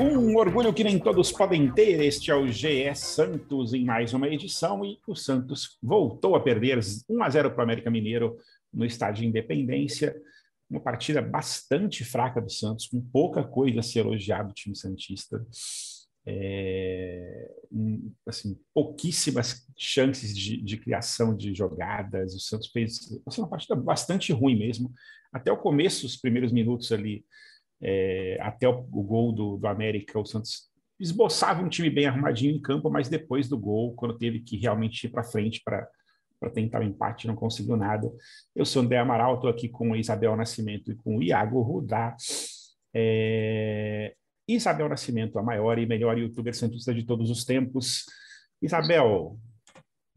Um orgulho que nem todos podem ter. Este é o GE Santos em mais uma edição e o Santos voltou a perder 1 a 0 para o América Mineiro no estádio Independência. Uma partida bastante fraca do Santos, com pouca coisa a ser elogiado do time Santista. É, assim, pouquíssimas chances de, de, criação de jogadas. O Santos fez assim, uma partida bastante ruim mesmo. Até o começo, os primeiros minutos ali, é, até o, o, gol do, do América, o Santos esboçava um time bem arrumadinho em campo, mas depois do gol, quando teve que realmente ir para frente para tentar o um empate, não conseguiu nada. Eu sou André Amaral, estou aqui com Isabel Nascimento e com Iago Rudá. É... Isabel Nascimento, a maior e melhor youtuber santista de todos os tempos. Isabel,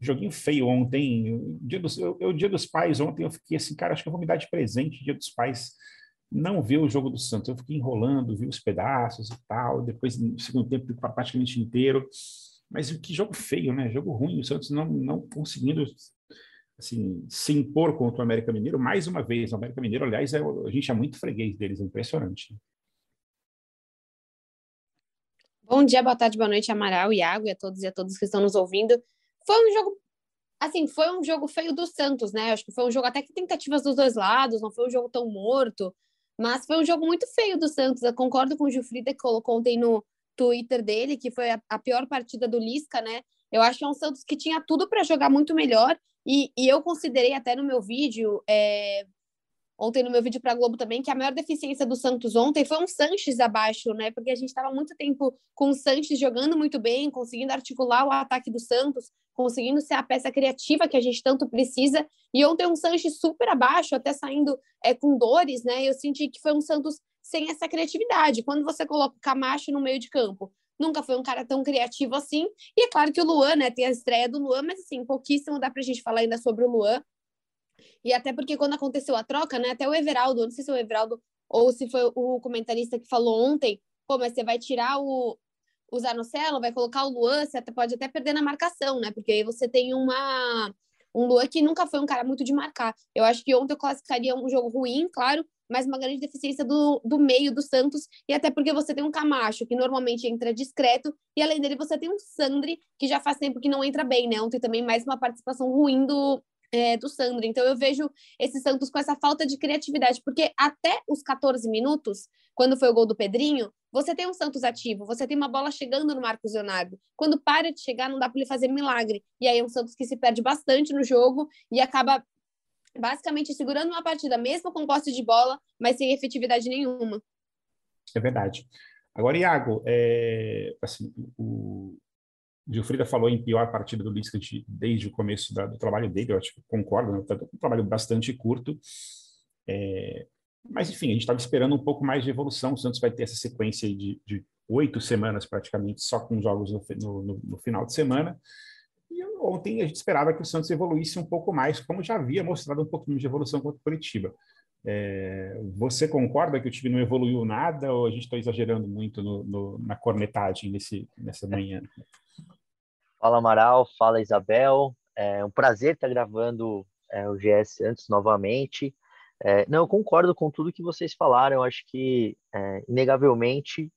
joguinho feio ontem. Dia dos, eu, o dia dos pais ontem eu fiquei assim, cara, acho que eu vou me dar de presente dia dos pais não ver o jogo do Santos. Eu fiquei enrolando, vi os pedaços e tal, depois no segundo tempo praticamente inteiro. Mas que jogo feio, né? Jogo ruim. O Santos não, não conseguindo assim, se impor contra o América Mineiro mais uma vez. O América Mineiro, aliás, é, a gente é muito freguês deles, é impressionante. Bom dia, boa tarde, boa noite, Amaral, Iago e a todos e a todos que estão nos ouvindo. Foi um jogo assim, foi um jogo feio do Santos, né? Acho que foi um jogo até que tentativas dos dois lados, não foi um jogo tão morto. Mas foi um jogo muito feio do Santos. Eu concordo com o Gilfrida que colocou ontem no Twitter dele, que foi a, a pior partida do Lisca, né? Eu acho que é um Santos que tinha tudo para jogar muito melhor. E, e, eu considerei até no meu vídeo, é, ontem no meu vídeo para Globo também, que a maior deficiência do Santos ontem foi um Sanches abaixo, né? Porque a gente estava muito tempo com o Sanches jogando muito bem, conseguindo articular o ataque do Santos, conseguindo ser a peça criativa que a gente tanto precisa. E ontem um Sanches super abaixo, até saindo é, com dores, né? Eu senti que foi um Santos sem essa criatividade. Quando você coloca o Camacho no meio de campo, nunca foi um cara tão criativo assim. E é claro que o Luan, né? Tem a estreia do Luan, mas assim, pouquíssimo dá pra gente falar ainda sobre o Luan. E até porque quando aconteceu a troca, né? Até o Everaldo, não sei se é o Everaldo ou se foi o comentarista que falou ontem, pô, mas você vai tirar o, o Zanocelo, vai colocar o Luan, você pode até perder na marcação, né? Porque aí você tem uma um Luan que nunca foi um cara muito de marcar. Eu acho que ontem eu classificaria um jogo ruim, claro, mas uma grande deficiência do, do meio do Santos, e até porque você tem um Camacho, que normalmente entra discreto, e além dele você tem um Sandri, que já faz tempo que não entra bem, né? Ontem também mais uma participação ruim do, é, do Sandro. Então eu vejo esse Santos com essa falta de criatividade, porque até os 14 minutos, quando foi o gol do Pedrinho, você tem um Santos ativo, você tem uma bola chegando no Marcos Leonardo. Quando para de chegar, não dá para ele fazer milagre. E aí é um Santos que se perde bastante no jogo e acaba basicamente segurando uma partida, mesmo com posse de bola, mas sem efetividade nenhuma. É verdade. Agora, Iago, é, assim, o, Gilfrida falou em pior partida do Lisca desde o começo da, do trabalho dele, eu acho que concordo, né? Um trabalho bastante curto. É, mas, enfim, a gente estava esperando um pouco mais de evolução. O Santos vai ter essa sequência de, de oito semanas, praticamente, só com jogos no, no, no, final de semana. E ontem a gente esperava que o Santos evoluísse um pouco mais, como já havia mostrado um pouquinho de evolução contra o Curitiba. É, você concorda que o time não evoluiu nada ou a gente está exagerando muito no, no, na cornetagem nesse, nessa manhã? Fala Amaral, fala Isabel. É um prazer estar gravando é, o GS Santos novamente. É, não, eu concordo com tudo que vocês falaram. Eu acho que, é, inegavelmente,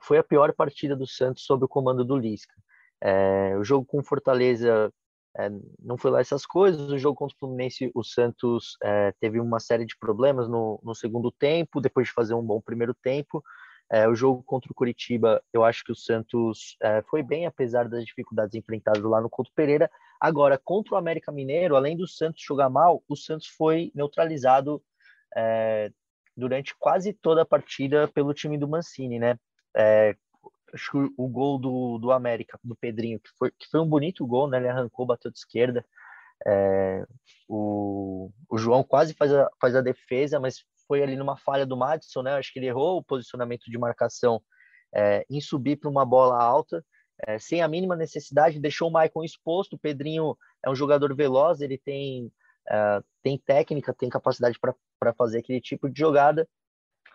foi a pior partida do Santos sob o comando do Lisca. É, o jogo com Fortaleza é, não foi lá essas coisas. O jogo contra o Fluminense, o Santos é, teve uma série de problemas no, no, segundo tempo, depois de fazer um bom primeiro tempo. É, o jogo contra o Curitiba, eu acho que o Santos foi bem, apesar das dificuldades enfrentadas lá no Couto Pereira. Agora, contra o América Mineiro, além do Santos jogar mal, o Santos foi neutralizado durante quase toda a partida pelo time do Mancini, né? Acho que o gol do, do América, do Pedrinho, que foi, que foi um bonito gol, né? Ele arrancou, bateu de esquerda. É, o, o João quase faz a, faz a defesa, mas foi ali numa falha do Madison, né? Acho que ele errou o posicionamento de marcação é, em subir para uma bola alta, é, sem a mínima necessidade, deixou o Maicon exposto. O Pedrinho é um jogador veloz, ele tem, é, tem técnica, tem capacidade para fazer aquele tipo de jogada.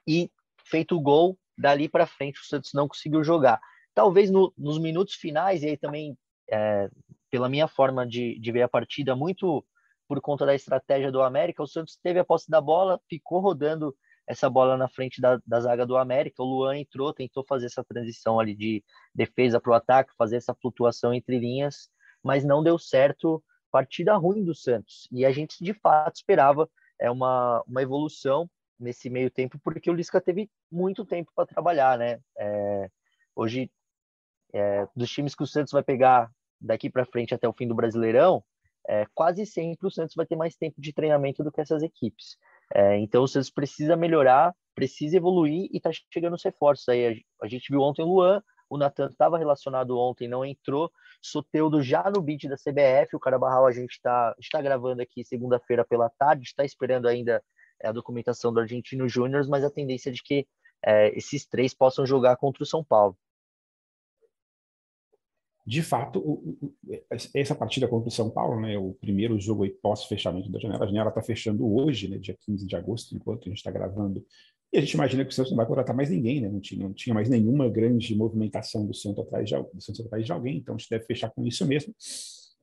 E feito o gol, dali para frente o Santos não conseguiu jogar. Talvez no, nos minutos finais, e aí também, é, pela minha forma de, de ver a partida, muito por conta da estratégia do América, o Santos teve a posse da bola, ficou rodando essa bola na frente da, da zaga do América. O Luan entrou, tentou fazer essa transição ali de defesa para o ataque, fazer essa flutuação entre linhas, mas não deu certo. Partida ruim do Santos. E a gente de fato esperava é uma, uma evolução nesse meio tempo, porque o Lisca teve muito tempo para trabalhar, né? É, hoje, é, dos times que o Santos vai pegar daqui para frente até o fim do Brasileirão, é, quase sempre o Santos vai ter mais tempo de treinamento do que essas equipes. É, então o Santos precisa melhorar, precisa evoluir e está chegando os reforços. Aí a, a, gente viu ontem o Luan, o Natan estava relacionado ontem, não entrou. Soteudo já no beat da CBF, o Carabarral a gente está está gravando aqui segunda-feira pela tarde, está esperando ainda é, a documentação do Argentino Júnior, mas a tendência é de que é, esses três possam jogar contra o São Paulo. De fato, o, o, essa partida contra o São Paulo, né, o primeiro jogo pós-fechamento da janela, a janela está fechando hoje, né, dia 15 de agosto, enquanto a gente está gravando, e a gente imagina que o Santos não vai contratar mais ninguém, né, não tinha, não tinha mais nenhuma grande movimentação do Santos atrás de, do Santos atrás de alguém, então a gente deve fechar com isso mesmo,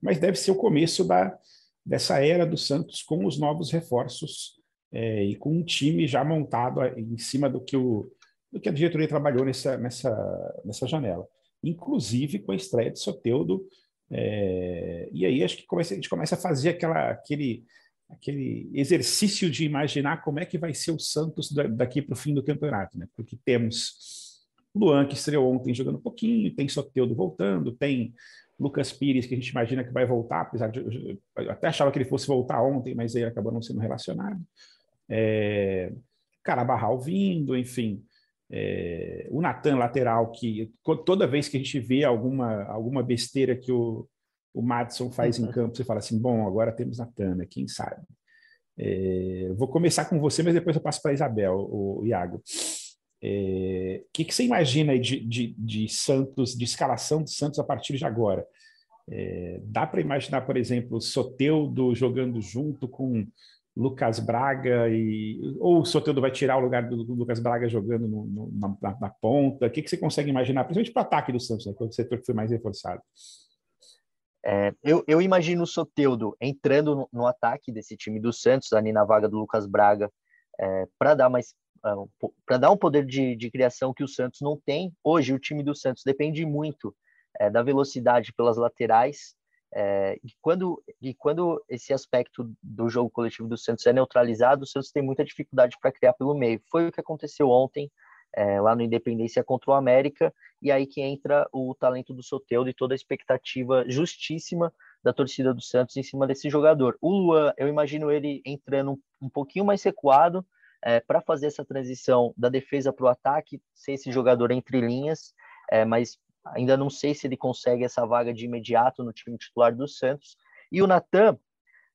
mas deve ser o começo da, dessa era do Santos com os novos reforços é, e com um time já montado em cima do que, o, do que a diretoria trabalhou nessa, nessa, nessa janela inclusive com a estreia de Soteudo. É, e aí acho que começa, a gente começa a fazer aquela, aquele, aquele exercício de imaginar como é que vai ser o Santos daqui para o fim do campeonato, né? Porque temos Luan, que estreou ontem jogando um pouquinho, tem Soteudo voltando, tem Lucas Pires, que a gente imagina que vai voltar, apesar de. Eu até achava que ele fosse voltar ontem, mas ele acabou não sendo relacionado. É, Carabarral vindo, enfim. É, o Natan lateral, que toda vez que a gente vê alguma, alguma besteira que o, o Madison faz em uhum. campo, você fala assim: bom, agora temos Natan, né? quem sabe? É, vou começar com você, mas depois eu passo para a Isabel, o, o Iago. O é, que, que você imagina de, de, de, Santos, de escalação de Santos a partir de agora? É, dá para imaginar, por exemplo, o Soteudo jogando junto com Lucas Braga e ou o Soteldo vai tirar o lugar do, Lucas Braga jogando no, no, na, na, ponta? O que, que você consegue imaginar, principalmente para o ataque do Santos, né, que é o setor que foi mais reforçado? É, eu, eu, imagino o Soteudo entrando no, no, ataque desse time do Santos, ali na vaga do Lucas Braga, é, para dar mais é, para dar um poder de, de, criação que o Santos não tem. Hoje, o time do Santos depende muito é, da velocidade pelas laterais é, e, quando, e quando esse aspecto do jogo coletivo do Santos é neutralizado, o Santos tem muita dificuldade para criar pelo meio. Foi o que aconteceu ontem, é, lá no Independência contra o América, e aí que entra o talento do Soteldo e toda a expectativa justíssima da torcida do Santos em cima desse jogador. O Luan, eu imagino ele entrando um, um pouquinho mais recuado é, para fazer essa transição da defesa para o ataque, ser esse jogador entre linhas, é, mas Ainda não sei se ele consegue essa vaga de imediato no time titular do Santos. E o Natan,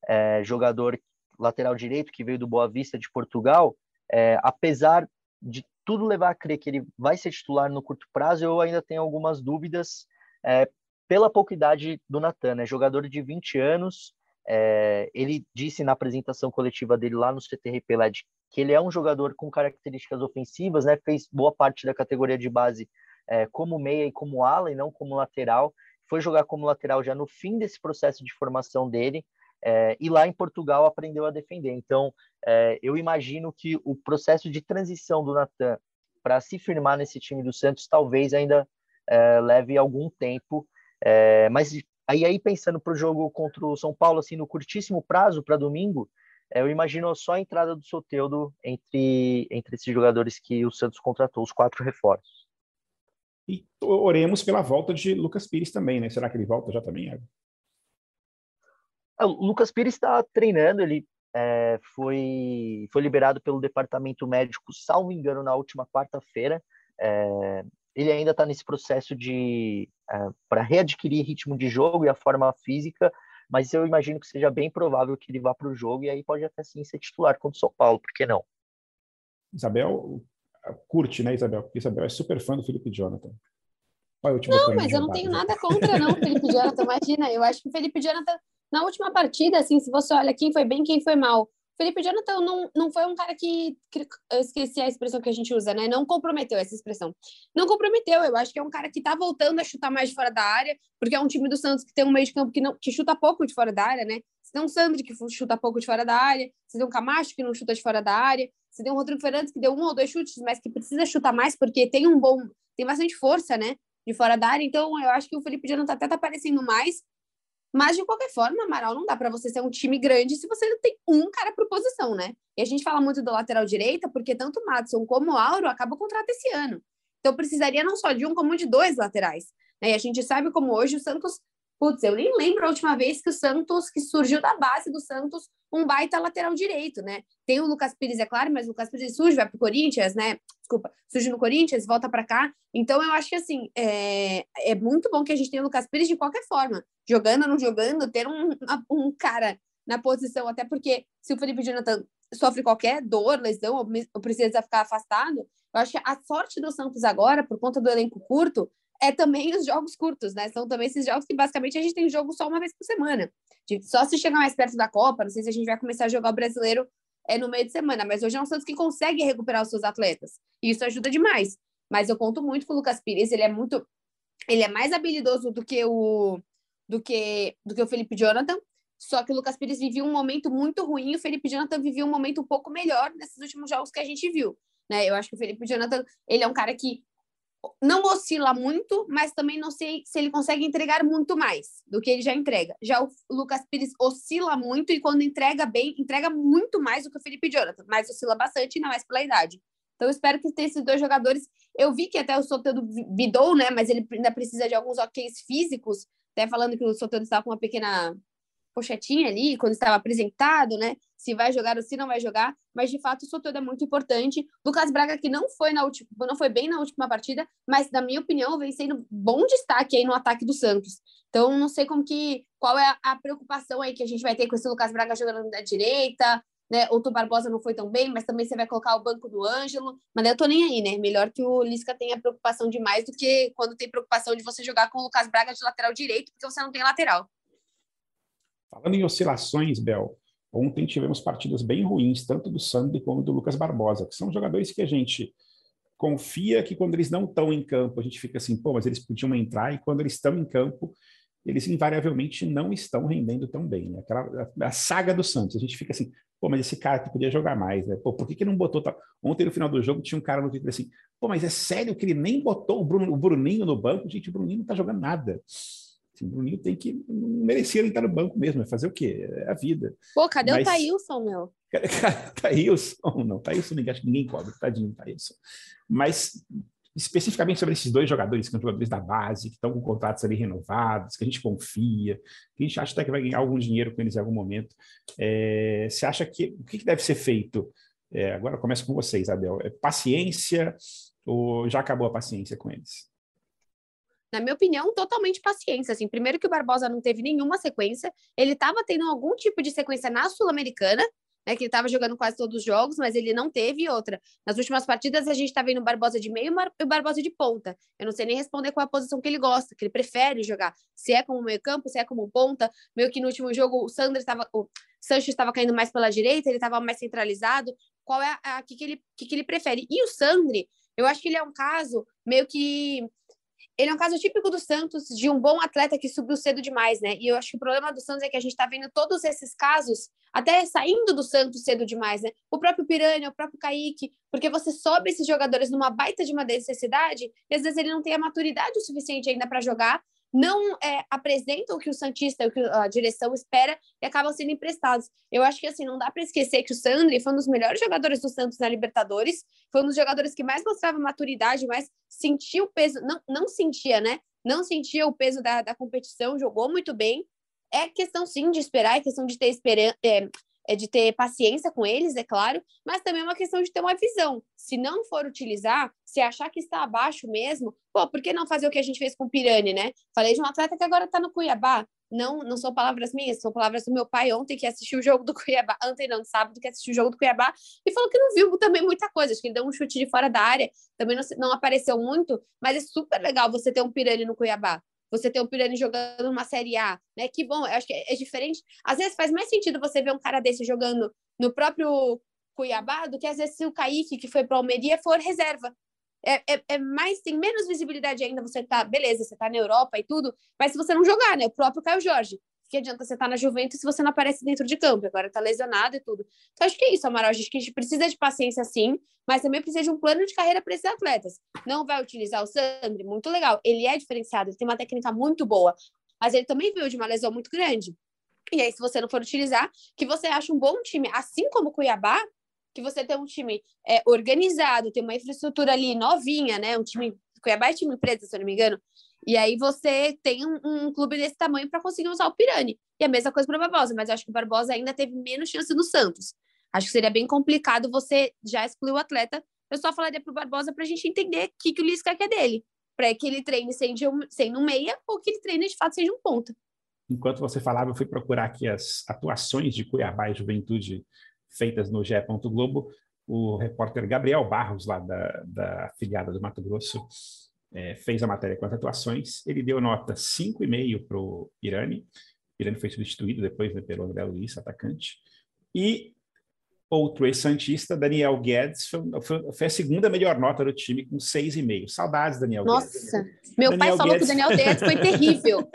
é, jogador lateral direito que veio do Boa Vista de Portugal, é, apesar de tudo levar a crer que ele vai ser titular no curto prazo, eu ainda tenho algumas dúvidas é, pela pouca idade do Natan, né? jogador de 20 anos. É, ele disse na apresentação coletiva dele lá no CTRP LED que ele é um jogador com características ofensivas, né? fez boa parte da categoria de base é, como meia e como ala e não como lateral. Foi jogar como lateral já no fim desse processo de formação dele. É, e lá em Portugal aprendeu a defender. Então, é, eu imagino que o processo de transição do Natan para se firmar nesse time do Santos talvez ainda é, leve algum tempo. É, mas aí, aí pensando para o jogo contra o São Paulo, assim, no curtíssimo prazo para domingo, é, eu imagino só a entrada do Soteudo entre, entre esses jogadores que o Santos contratou, os quatro reforços. E oremos pela volta de Lucas Pires também, né? Será que ele volta já também, Iago? É, o Lucas Pires está treinando, ele é, foi, foi liberado pelo departamento médico, salvo engano, na última quarta-feira. É, ele ainda está nesse processo de é, para readquirir ritmo de jogo e a forma física, mas eu imagino que seja bem provável que ele vá para o jogo e aí pode até sim ser titular contra o São Paulo, por que não? Isabel, curte, né, Isabel? Porque Isabel é super fã do Felipe Jonathan. não, mas eu não tenho nada contra, não, Felipe Jonathan. Imagina, eu acho que o Felipe Jonathan, na última partida, assim, se você olha quem foi bem, quem foi mal, Felipe Jonathan não, não foi um cara que, eu esqueci a expressão que a gente usa, né? Não comprometeu essa expressão. Não comprometeu, eu acho que é um cara que tá voltando a chutar mais de fora da área, porque é um time do Santos que tem um meio de campo que, não, que chuta pouco de fora da área, né? Você tem um Sandri que chuta pouco de fora da área, você tem um Camacho que não chuta de fora da área, você tem um Rodrigo Fernandes que deu um ou dois chutes, mas que precisa chutar mais porque tem um bom, tem bastante força, né? De fora da área, então eu acho que o Felipe Jonathan até tá aparecendo mais, mas, de qualquer forma, Amaral, não dá para você ser um time grande se você não tem um cara por posição, né? E a gente fala muito do lateral direita, porque tanto o Madison como o Auro acabam o contrato esse ano. Então, precisaria não só de um, como de dois laterais. Né? E a gente sabe como hoje o Santos Putz, eu nem lembro a última vez que o Santos, que surgiu da base do Santos, um baita lateral direito, né? Tem o Lucas Pires, é claro, mas o Lucas Pires surge, vai pro Corinthians, né? Desculpa, surge no Corinthians, volta para cá. Então, eu acho que, assim, é, é muito bom que a gente tenha o Lucas Pires de qualquer forma. Jogando ou não jogando, ter um, um cara na posição, até porque se o Felipe Jonathan sofre qualquer dor, lesão, ou precisa ficar afastado, eu acho que a sorte do Santos agora, por conta do elenco curto, é também os jogos curtos, né? São também esses jogos que basicamente a gente tem jogo só uma vez por semana. Só se chegar mais perto da Copa, não sei se a gente vai começar a jogar o brasileiro é, no meio de semana, mas hoje é um Santos que consegue recuperar os seus atletas. E isso ajuda demais. Mas eu conto muito com o Lucas Pires, ele é muito. Ele é mais habilidoso do que o do que do que o Felipe Jonathan. Só que o Lucas Pires vivia um momento muito ruim, e o Felipe Jonathan vivia um momento um pouco melhor nesses últimos jogos que a gente viu. Né? Eu acho que o Felipe Jonathan ele é um cara que não oscila muito, mas também não sei se ele consegue entregar muito mais do que ele já entrega. Já o Lucas Pires oscila muito e quando entrega bem, entrega muito mais do que o Felipe Jonathan, mas oscila bastante, ainda mais pela idade. Então, espero que tenha esses dois jogadores. Eu vi que até o Soteldo bidou, né? Mas ele ainda precisa de alguns OKs físicos. Até falando que o Soteldo estava com uma pequena pochetinha ali, quando estava apresentado, né? Se vai jogar ou se não vai jogar, mas de fato o Soteldo é muito importante. Lucas Braga, que não foi na última, não foi bem na última partida, mas na minha opinião, vem sendo bom destaque aí no ataque do Santos. Então, não sei como que. Qual é a, preocupação aí que a gente vai ter com esse Lucas Braga jogando da direita, né? O Barbosa não foi tão bem, mas também você vai colocar o banco do Ângelo. Mas eu tô nem aí, né? Melhor que o Lisca tenha preocupação demais do que quando tem preocupação de você jogar com o Lucas Braga de lateral direito, porque você não tem lateral. Falando em oscilações, Bel, ontem tivemos partidas bem ruins, tanto do Sandy como do Lucas Barbosa, que são jogadores que a gente confia que quando eles não estão em campo, a gente fica assim, pô, mas eles podiam entrar, e quando eles estão em campo, eles invariavelmente não estão rendendo tão bem. Né? Aquela, a, a, saga do Santos, a gente fica assim, pô, mas esse cara que podia jogar mais, né? Pô, por que, que não botou? Tá? Ontem, no final do jogo, tinha um cara no Twitter assim, pô, mas é sério que ele nem botou o, Bruno, o Bruninho no banco? Gente, o Bruninho não tá jogando nada. O Bruninho tem que. merecer ele estar no banco mesmo, é fazer o quê? É a vida. Pô, cadê Mas... o Thailson, meu? Thailson, não, Thailson ninguém, acho que ninguém cobra, tadinho Thailson. Mas especificamente sobre esses dois jogadores, que são jogadores da base, que estão com contratos ali renovados, que a gente confia, que a gente acha até que vai ganhar algum dinheiro com eles em algum momento. É, você acha que o que, deve ser feito? É, agora começa com você, Isabel. É paciência ou já acabou a paciência com eles? Na minha opinião, totalmente paciência. Assim, primeiro que o Barbosa não teve nenhuma sequência, ele estava tendo algum tipo de sequência na Sul-Americana, né, que ele estava jogando quase todos os jogos, mas ele não teve outra. Nas últimas partidas, a gente está vendo o Barbosa de meio e o Barbosa de ponta. Eu não sei nem responder qual a posição que ele gosta, que ele prefere jogar. Se é como meio campo, se é como ponta. Meio que no último jogo o Sandro estava, o Sancho estava caindo mais pela direita, ele estava mais centralizado. Qual é a, a que, que ele que, que ele prefere? E o Sandri, eu acho que ele é um caso meio que ele é um caso típico do Santos, de um bom atleta que subiu cedo demais, né? E eu acho que o problema do Santos é que a gente está vendo todos esses casos até saindo do Santos cedo demais, né? O próprio Piranha, o próprio Kaique, porque você sobe esses jogadores numa baita de uma necessidade e às vezes ele não tem a maturidade o suficiente ainda para jogar não é, apresentam o que o Santista, o que a direção espera e acabam sendo emprestados. Eu acho que assim, não dá para esquecer que o Sandri foi um dos melhores jogadores do Santos na Libertadores, foi um dos jogadores que mais mostrava maturidade, mais sentia o peso, não, não sentia, né? Não sentia o peso da, da competição, jogou muito bem. É questão sim de esperar, é questão de ter esperança. É, é de ter paciência com eles, é claro, mas também é uma questão de ter uma visão. Se não for utilizar, se achar que está abaixo mesmo, pô, por que não fazer o que a gente fez com o Pirani, né? Falei de um atleta que agora está no Cuiabá. Não, não são palavras minhas, são palavras do meu pai ontem que assistiu o jogo do Cuiabá, ontem não, sábado que assistiu o jogo do Cuiabá e falou que não viu também muita coisa, acho que ele deu um chute de fora da área, também não, não apareceu muito, mas é super legal você ter um Pirani no Cuiabá você ter o Pirani jogando uma Série A, né? Que bom, eu acho que é, é diferente. Às vezes faz mais sentido você ver um cara desse jogando no próprio Cuiabá do que às vezes se o Kaique, que foi para Almeria, for reserva. É, é, é, mais, tem menos visibilidade ainda. Você tá, beleza, você tá na Europa e tudo, mas se você não jogar, né? O próprio Caio Jorge. Que adianta você estar tá na Juventus se você não aparece dentro de campo? Agora tá lesionado e tudo. Então, acho que é isso, Amaral. Acho que a gente precisa de paciência sim, mas também precisa de um plano de carreira para esses atletas. Não vai utilizar o Sandri, muito legal. Ele é diferenciado, ele tem uma técnica muito boa, mas ele também veio de uma lesão muito grande. E aí, se você não for utilizar, que você acha um bom time, assim como o Cuiabá, que você tem um time é, organizado, tem uma infraestrutura ali novinha, né? Um time. Cuiabá é time empresa, se eu não me engano. E aí você tem um, um clube desse tamanho para conseguir usar o Pirani. E a mesma coisa para o Barbosa, mas eu acho que o Barbosa ainda teve menos chance no Santos. Acho que seria bem complicado você já excluir o atleta. Eu só falaria para o Barbosa para a gente entender o que, que o Lisca quer dele. Para que ele treine sendo, um, sendo um meia ou que ele treine de fato seja um ponta. Enquanto você falava, eu fui procurar aqui as atuações de Cuiabá e Juventude feitas no GE. Globo, o repórter Gabriel Barros, lá da, da afiliada do Mato Grosso, é, fez a matéria com as atuações. Ele deu nota 5,5 para o Irani. Irani foi substituído depois né, pelo André Luiz, atacante. E outro ex-santista, Daniel Guedes, foi, foi, a segunda melhor nota do time, com 6,5. Saudades, Daniel Nossa, Guedes. Nossa, meu Daniel pai falou Guedes. que o Daniel Guedes foi terrível.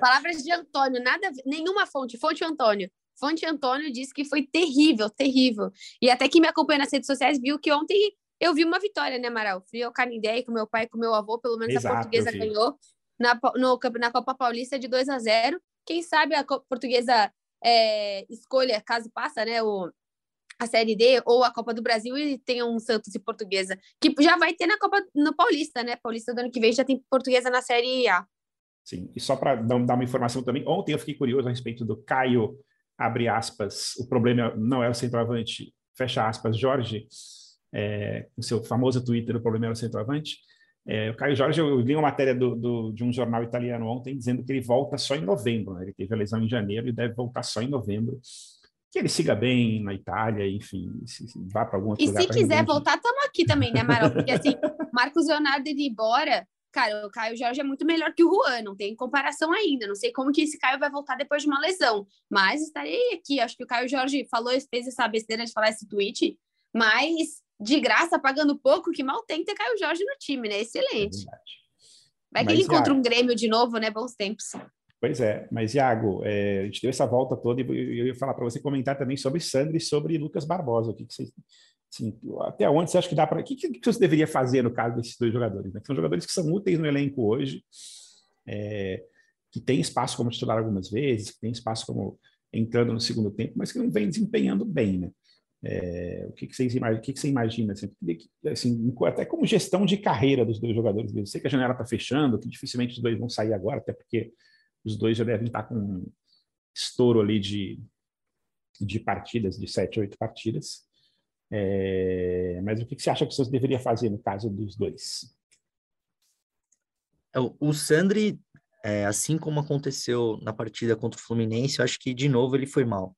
Palavras de Antônio, nada, nenhuma fonte, fonte Antônio. Fonte Antônio disse que foi terrível, terrível. E até quem me acompanha nas redes sociais viu que ontem eu vi uma vitória, né, Amaral? Fui ao Canindé com meu pai e com meu avô, pelo menos Exato, a portuguesa ganhou na, no, na Copa Paulista de 2 a 0 Quem sabe a portuguesa é, escolha, caso passa, né, o, a Série D ou a Copa do Brasil e tenha um Santos e Portuguesa, que já vai ter na Copa no Paulista, né? Paulista do ano que vem já tem Portuguesa na Série A. Sim, e só para dar uma informação também, ontem eu fiquei curioso a respeito do Caio abre aspas, o problema não é o centroavante, fecha aspas, Jorge, é, o seu famoso Twitter, o problema era o centroavante. É, o Caio Jorge, eu li uma matéria do, do, de um jornal italiano ontem dizendo que ele volta só em novembro. Né? Ele teve a lesão em janeiro e deve voltar só em novembro. Que ele siga bem na Itália, enfim, se, se vá para algum outro e lugar. E se quiser voltar, estamos aqui também, né, Amaral? Porque assim, Marcos Leonardo ir embora, cara, o Caio Jorge é muito melhor que o Juan, não tem comparação ainda. Não sei como que esse Caio vai voltar depois de uma lesão, mas estarei aqui. Acho que o Caio Jorge falou, fez essa besteira de falar esse tweet, mas de graça, pagando pouco, que mal tem ter Caio Jorge no time, né? Excelente. É vai que mas, ele encontra Iago, um Grêmio de novo, né? Bons tempos. Pois é, mas Iago, é, a gente deu essa volta toda e eu ia falar para você comentar também sobre Sandro e sobre Lucas Barbosa. O que, que vocês Assim, até onde você acha que dá para. O que, que, você deveria fazer no caso desses dois jogadores? Né? São jogadores que são úteis no elenco hoje, é, que tem espaço como titular algumas vezes, que tem espaço como entrando no segundo tempo, mas que não vem desempenhando bem, né? É, o que, que, vocês o que, que você imagina? Assim, assim, até como gestão de carreira dos dois jogadores. Eu sei que a janela está fechando, que dificilmente os dois vão sair agora, até porque os dois já devem estar com um estouro ali de, de partidas, de sete, oito partidas. É, mas o que, você acha que você deveria fazer no caso dos dois? É, o Sandri, é, assim como aconteceu na partida contra o Fluminense, eu acho que de novo ele foi mal.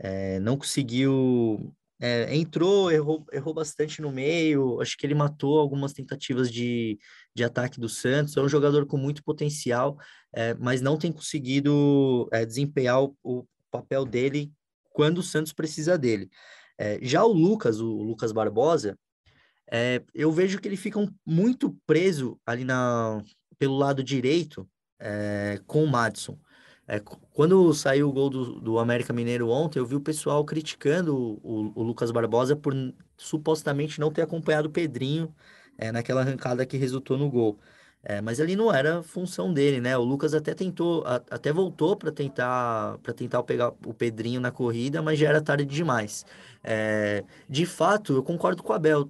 É, não conseguiu. É, entrou, errou, errou bastante no meio. Acho que ele matou algumas tentativas de, de ataque do Santos. É um jogador com muito potencial, é, mas não tem conseguido desempenhar o, o papel dele quando o Santos precisa dele. É, já o Lucas, o Lucas Barbosa, é, eu vejo que ele fica um, muito preso ali na, pelo lado direito é, com o Madison. É, quando saiu o gol do, do América Mineiro ontem, eu vi o pessoal criticando o, o, Lucas Barbosa por supostamente não ter acompanhado o Pedrinho é, naquela arrancada que resultou no gol. É, mas ali não era função dele, né? O Lucas até tentou, a, até voltou para tentar para tentar pegar o Pedrinho na corrida, mas já era tarde demais. É, de fato, eu concordo com o Abel.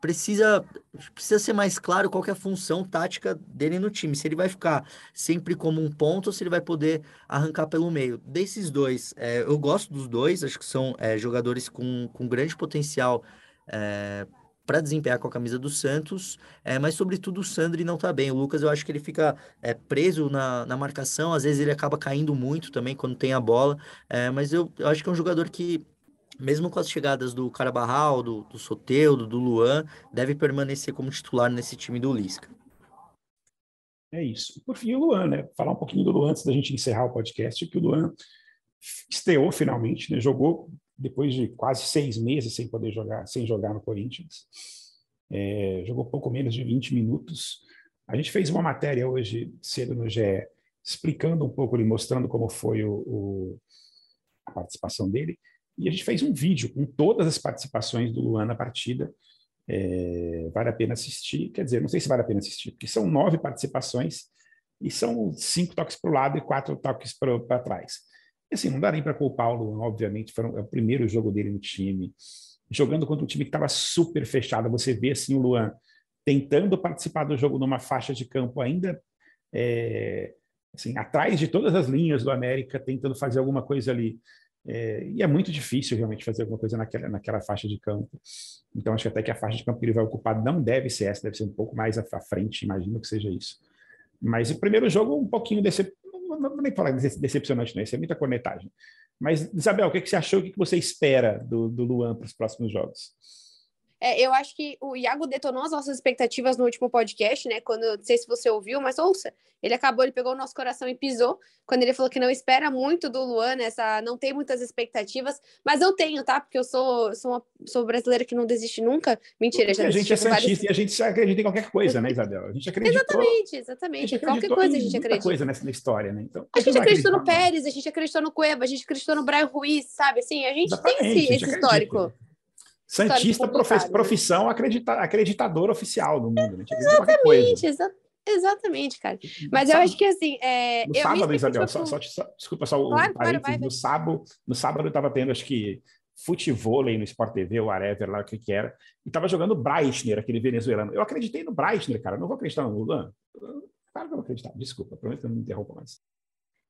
Precisa precisa ser mais claro qual é a função tática dele no time. Se ele vai ficar sempre como um ponto ou se ele vai poder arrancar pelo meio. Desses dois, é, eu gosto dos dois. Acho que são é, jogadores com, com grande potencial é, para desempenhar com a camisa do Santos, é, mas sobretudo o Sandri não está bem. O Lucas, eu acho que ele fica é, preso na, na marcação, às vezes ele acaba caindo muito também quando tem a bola, é, mas eu, eu, acho que é um jogador que, mesmo com as chegadas do Carabarral, do, do Soteudo, do Luan, deve permanecer como titular nesse time do Lisca. É isso. Por fim, o Luan, né? Falar um pouquinho do Luan antes da gente encerrar o podcast, que o Luan estreou finalmente, né? Jogou depois de quase seis meses sem poder jogar, sem jogar no Corinthians. É, jogou pouco menos de 20 minutos. A gente fez uma matéria hoje cedo no GE, explicando um pouco e mostrando como foi o, o, a participação dele. E a gente fez um vídeo com todas as participações do Luan na partida. É, vale a pena assistir. Quer dizer, não sei se vale a pena assistir, porque são nove participações e são cinco toques para o lado e quatro toques para trás. Assim, não dá nem para culpar o Luan, obviamente, foi é o primeiro jogo dele no time, jogando contra um time que estava super fechado. Você vê assim o Luan tentando participar do jogo numa faixa de campo ainda é, assim, atrás de todas as linhas do América, tentando fazer alguma coisa ali. É, e é muito difícil realmente fazer alguma coisa naquela, naquela faixa de campo. Então, acho que até que a faixa de campo que ele vai ocupar não deve ser essa, deve ser um pouco mais à frente, imagino que seja isso. Mas o primeiro jogo, um pouquinho desse, não vou nem falar decepcionante, não, isso é muita cornetagem. Mas, Isabel, o que, que você achou, o que, que você espera do, do Luan para os próximos jogos? É, eu acho que o Iago detonou as nossas expectativas no último podcast, né? Quando, não sei se você ouviu, mas ouça, ele acabou, ele pegou o nosso coração e pisou, quando ele falou que não espera muito do Luan, essa, não tem muitas expectativas, mas eu tenho, tá? Porque eu sou, sou, uma, sou brasileira que não desiste nunca. Mentira, já A gente é santista vários... e a gente acredita em qualquer coisa, né, Isabel? A gente acredita. Exatamente, exatamente. Qualquer coisa a gente acredita. coisa nessa história, né? Então, a gente acreditou no Pérez, a gente acreditou no Cueva, a gente acreditou no Brian Ruiz, sabe? Assim, a gente Exatamente, tem esse, esse histórico. Santista, profissão acredita, acreditador oficial do mundo. Né? Exatamente, exa exatamente, cara. Mas eu acho que assim. É, no sábado, Isabel, só, só, só, desculpa só claro, o claro, vai, no sábado, no sábado eu estava tendo, acho que, futevôlei no Sport TV, o whatever lá, o que que era, e estava jogando Breitner, aquele venezuelano. Eu acreditei no Breitner, cara, não vou acreditar no Lula. Claro que eu vou acreditar, desculpa, prometo que eu não me interrompo mais.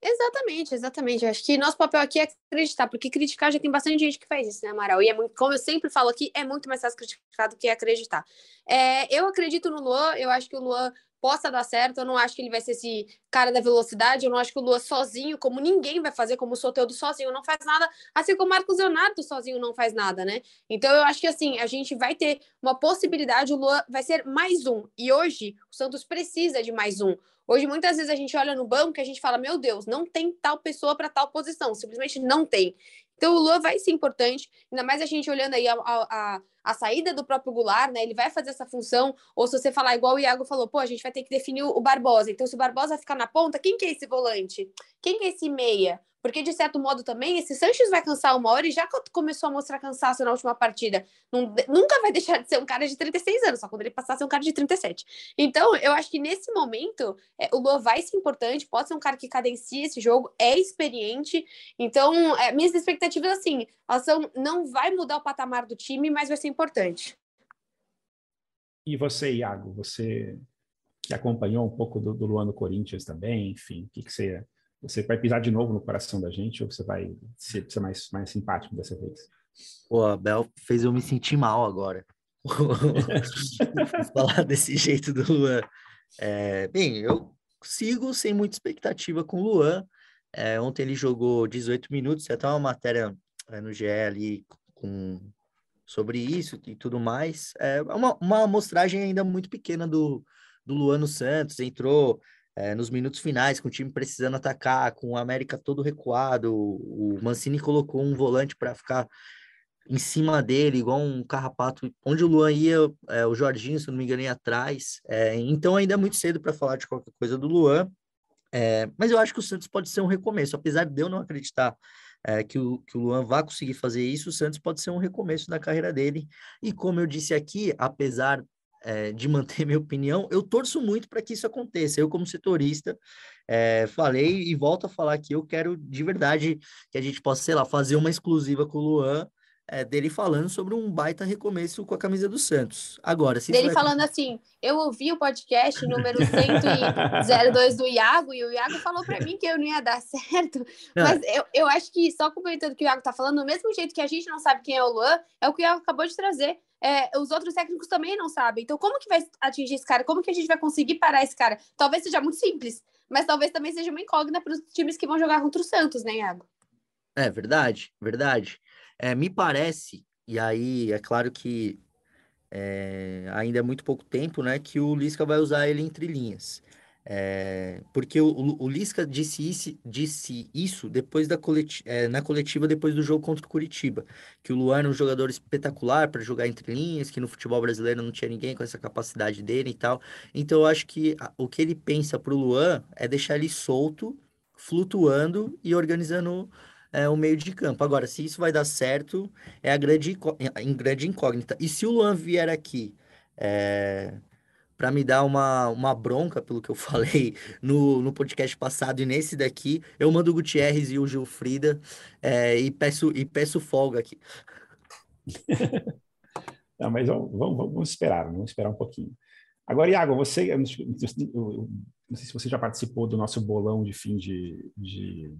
Exatamente, exatamente. Acho que nosso papel aqui é acreditar, porque criticar já tem bastante gente que faz isso, né, Amaral? E é muito, como eu sempre falo aqui, é muito mais fácil criticar do que acreditar. É, eu acredito no Luan, eu acho que o Luan possa dar certo. Eu não acho que ele vai ser esse cara da velocidade. Eu não acho que o Lua sozinho, como ninguém vai fazer, como o Soteudo sozinho não faz nada, assim como o Marcos Leonardo sozinho não faz nada, né? Então eu acho que assim, a gente vai ter uma possibilidade, o Lua vai ser mais um. E hoje o Santos precisa de mais um. Hoje, muitas vezes, a gente olha no banco e a gente fala: meu Deus, não tem tal pessoa para tal posição, simplesmente não tem. Então, o Lua vai ser importante, ainda mais a gente olhando aí a, a, saída do próprio Goulart, né? Ele vai fazer essa função, ou se você falar igual o Iago falou, pô, a gente vai ter que definir o Barbosa. Então, se o Barbosa ficar na ponta, quem que é esse volante? Quem que é esse meia? Porque, de certo modo, também, esse Sanches vai cansar uma hora e já começou a mostrar cansaço na última partida. Nunca vai deixar de ser um cara de 36 anos, só quando ele passar a ser um cara de 37. Então, eu acho que nesse momento, é, o Lua vai ser importante, pode ser um cara que cadencia esse jogo, é experiente. Então, é, minhas expectativas, assim, elas são, não vai mudar o patamar do time, mas vai ser importante. E você, Iago, você que acompanhou um pouco do, do Luan no Corinthians também, enfim, o que, que você você vai pisar de novo no coração da gente ou você vai ser, ser mais, mais simpático dessa vez? Pô, a Bel fez eu me sentir mal agora. falar desse jeito do Luan. É, bem, eu sigo sem muita expectativa com o Luan. É, ontem ele jogou 18 minutos, até uma matéria é, no GE ali com, sobre isso e tudo mais. É uma, uma amostragem ainda muito pequena do, do Luan Santos. Entrou é, nos minutos finais, com o time precisando atacar, com o América todo recuado, o Mancini colocou um volante para ficar em cima dele, igual um carrapato, onde o Luan ia, é, o Jorginho, se não me engano, ia atrás. É, então ainda é muito cedo para falar de qualquer coisa do Luan, é, mas eu acho que o Santos pode ser um recomeço, apesar de eu não acreditar é, que, o, que o Luan vá conseguir fazer isso, o Santos pode ser um recomeço na carreira dele. E como eu disse aqui, apesar é, de manter minha opinião, eu torço muito para que isso aconteça. Eu, como setorista, é, falei e volto a falar que eu quero de verdade que a gente possa, sei lá, fazer uma exclusiva com o Luan é, dele falando sobre um baita recomeço com a camisa do Santos. Agora, se dele vai... falando assim, eu ouvi o podcast número 102 do Iago e o Iago falou para mim que eu não ia dar certo, não. mas eu, eu acho que só complementando o que o Iago tá falando, do mesmo jeito que a gente não sabe quem é o Luan, é o que o Iago acabou de trazer. É, os outros técnicos também não sabem. Então, como que vai atingir esse cara? Como que a gente vai conseguir parar esse cara? Talvez seja muito simples, mas talvez também seja uma incógnita para os times que vão jogar contra o Santos, né, Iago? É verdade, verdade. É, me parece, e aí é claro que é, ainda é muito pouco tempo, né, que o Lisca vai usar ele entre linhas. É, porque o, o, Lisca disse isso, disse isso depois da coleti é, na coletiva depois do jogo contra o Curitiba, que o Luan era um jogador espetacular para jogar entre linhas, que no futebol brasileiro não tinha ninguém com essa capacidade dele e tal. Então eu acho que a, o que ele pensa para o Luan é deixar ele solto, flutuando e organizando é, o meio de campo. Agora, se isso vai dar certo, é a grande, em grande incógnita. E se o Luan vier aqui é, para me dar uma, uma bronca pelo que eu falei no, no podcast passado e nesse daqui, eu mando o Gutierrez e o Gilfrida é, e, peço, e peço folga aqui. Não, mas vamos, vamos, vamos, esperar, vamos esperar um pouquinho. Agora, Iago, você, eu não sei se você já participou do nosso bolão de fim de, de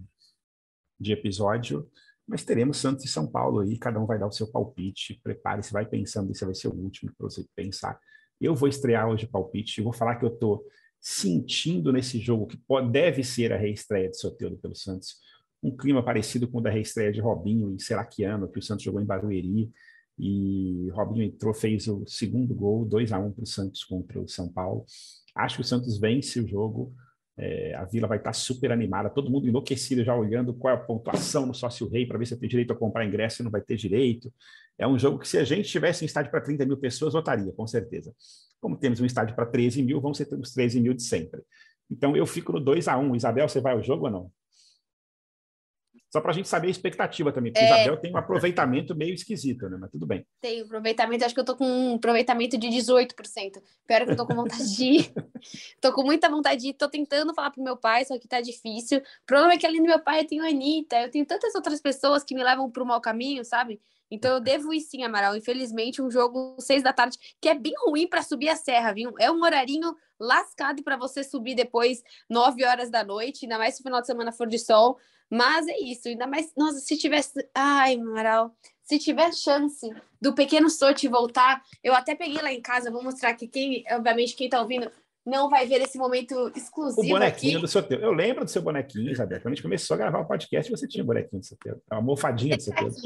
de episódio, mas teremos Santos e São Paulo aí, cada um vai dar o seu palpite, prepare-se, vai pensando, esse vai ser o último para você pensar. Eu vou estrear hoje o palpite, vou falar que eu estou sentindo nesse jogo, que pode, deve ser a reestreia de Soteldo pelo Santos, um clima parecido com o da reestreia de Robinho em Seraquiano, que o Santos jogou em Barueri, e Robinho entrou, fez o segundo gol, 2 a 1 para o Santos contra o São Paulo. Acho que o Santos vence o jogo, é, a vila vai estar super animada, todo mundo enlouquecido já olhando qual é a pontuação no sócio rei para ver se tem direito a comprar ingresso e não vai ter direito. É um jogo que, se a gente tivesse um estádio para 30 mil pessoas, votaria, com certeza. Como temos um estádio para 13 mil, vão ser os 13 mil de sempre. Então eu fico no 2 a 1 Isabel, você vai ao jogo ou não? Só para a gente saber a expectativa também, porque é... Isabel tem um aproveitamento meio esquisito, né? Mas tudo bem. Tem aproveitamento, acho que eu tô com um aproveitamento de 18%. Pior que eu tô com vontade de ir. tô com muita vontade de ir, tô tentando falar pro meu pai, só que tá difícil. O problema é que além do meu pai eu tenho a Anitta, eu tenho tantas outras pessoas que me levam pro mau caminho, sabe? Então eu devo ir sim, Amaral. Infelizmente, um jogo seis da tarde, que é bem ruim para subir a serra, viu? É um horarinho lascado para você subir depois, nove horas da noite, ainda mais se o final de semana for de sol. Mas é isso, ainda mais. Nossa, se tivesse. Ai, Amaral, se tiver chance do pequeno sorte voltar, eu até peguei lá em casa, vou mostrar aqui quem, obviamente, quem tá ouvindo não vai ver esse momento exclusivo. O bonequinho aqui. do seu Eu lembro do seu bonequinho, Isabel. Quando a gente começou a gravar o podcast, você tinha um bonequinho do seu tempo. Uma almofadinha do seu tempo.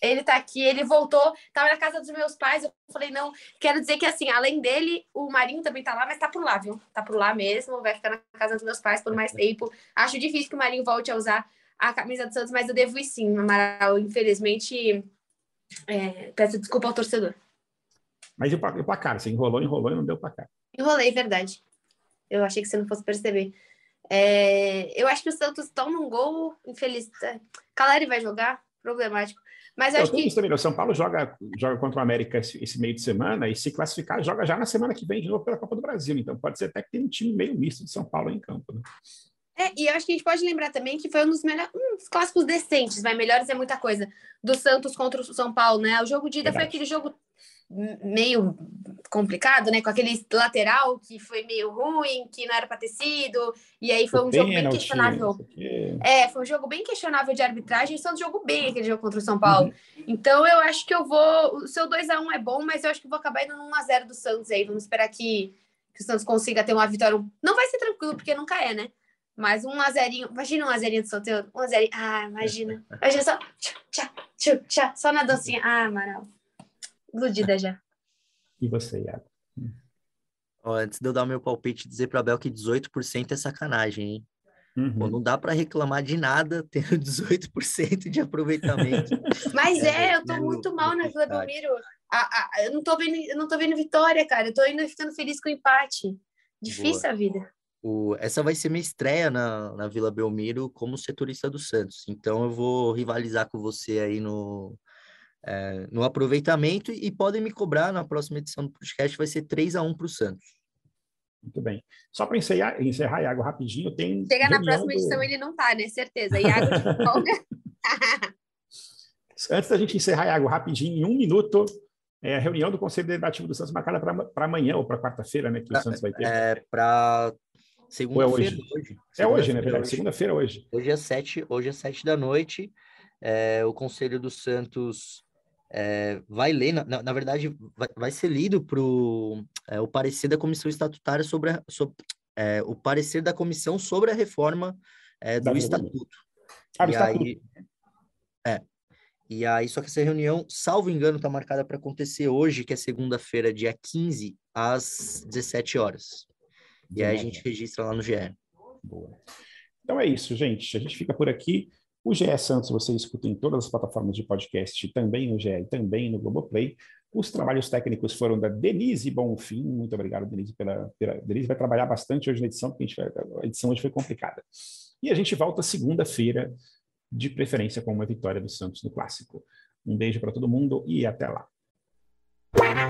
Ele tá aqui, ele voltou, tava na casa dos meus pais. Eu falei, não, quero dizer que assim, além dele, o Marinho também tá lá, mas tá por lá, viu? Tá por lá mesmo, vai ficar na casa dos meus pais por mais tempo. Acho difícil que o Marinho volte a usar a camisa do Santos, mas eu devo ir sim, Amaral. Infelizmente, é, peço desculpa ao torcedor. Mas e o placar? Você enrolou, enrolou e não deu placar. Enrolei, verdade. Eu achei que você não fosse perceber. É, eu acho que o Santos toma um gol, infeliz. Caleri vai jogar, problemático. Mas eu acho que... também, o São Paulo joga, joga contra o América esse, esse, meio de semana e se classificar, joga já na semana que vem de novo pela Copa do Brasil. Então pode ser até que tenha um time meio misto de São Paulo em campo. Né? É, e eu acho que a gente pode lembrar também que foi um dos melhores, uns clássicos decentes, vai melhores é muita coisa, do Santos contra o São Paulo, né? O jogo de ida foi aquele jogo meio complicado, né? Com aquele lateral que foi meio ruim, que não era para ter sido, e aí foi um jogo bem questionável. É, foi um jogo bem questionável de arbitragem, o Santos jogou bem aquele jogo contra o São Paulo. Uhum. Então eu acho que eu vou. O seu 2 a 1 é bom, mas eu acho que vou acabar indo no 1x0 do Santos aí. Vamos esperar que, que o Santos consiga ter uma vitória. Não vai ser tranquilo, porque nunca é, né? Mas um azerinho, imagina um azerinho de solteiro, um azerinho, ah, imagina. Imagina só, tchá, tchá, tchá, só na dancinha. Ah, Amaral. Iludida já. E você, Iago? Ó, antes de eu dar o meu palpite, dizer para Bel que 18% é sacanagem, hein? Uhum. Pô, não dá para reclamar de nada tendo 18% de aproveitamento. Mas é, é eu tô muito mal na Vila Belmiro. Ah, ah, eu, não tô vendo, eu não tô vendo vitória, cara. Eu tô indo ficando feliz com o empate. Difícil Boa. a vida. O, essa vai ser minha estreia na, na Vila Belmiro como setorista do Santos. Então eu vou rivalizar com você aí no, é, no aproveitamento e podem me cobrar na próxima edição do podcast, vai ser 3 a 1 para o Santos. Muito bem. Só para encerrar, encerrar, Iago, rapidinho, tem. Chega na próxima do... edição, ele não tá, né? Certeza. Iago de folga. Antes da gente encerrar, Iago, rapidinho, em um minuto, é a reunião do Conselho Deliberativo do Santos marcada para amanhã ou para quarta-feira, né? Que o Santos vai ter. É, para segunda-feira. É hoje, hoje. É hoje, né? Verdade. Segunda-feira hoje. Hoje é sete, hoje é sete da noite. É, o Conselho do Santos é, vai ler, na, na verdade, vai, vai, ser lido para é, o parecer da comissão estatutária sobre, a, sobre é, o parecer da comissão sobre a reforma é, do estatuto. Ah, e estatuto. aí, é, e aí, só que essa reunião, salvo engano, está marcada para acontecer hoje, que é segunda-feira, dia 15, às 17 horas. E aí a gente registra lá no GE. Boa. Então é isso, gente. A gente fica por aqui. O GE Santos você escuta em todas as plataformas de podcast, também no GE e também no Globoplay. Os trabalhos técnicos foram da Denise Bonfim. Muito obrigado, Denise, pela, pela... Denise vai trabalhar bastante hoje na edição, porque a, vai... a edição hoje foi complicada. E a gente volta segunda-feira, de preferência com uma vitória do Santos no Clássico. Um beijo para todo mundo e até lá. Wow.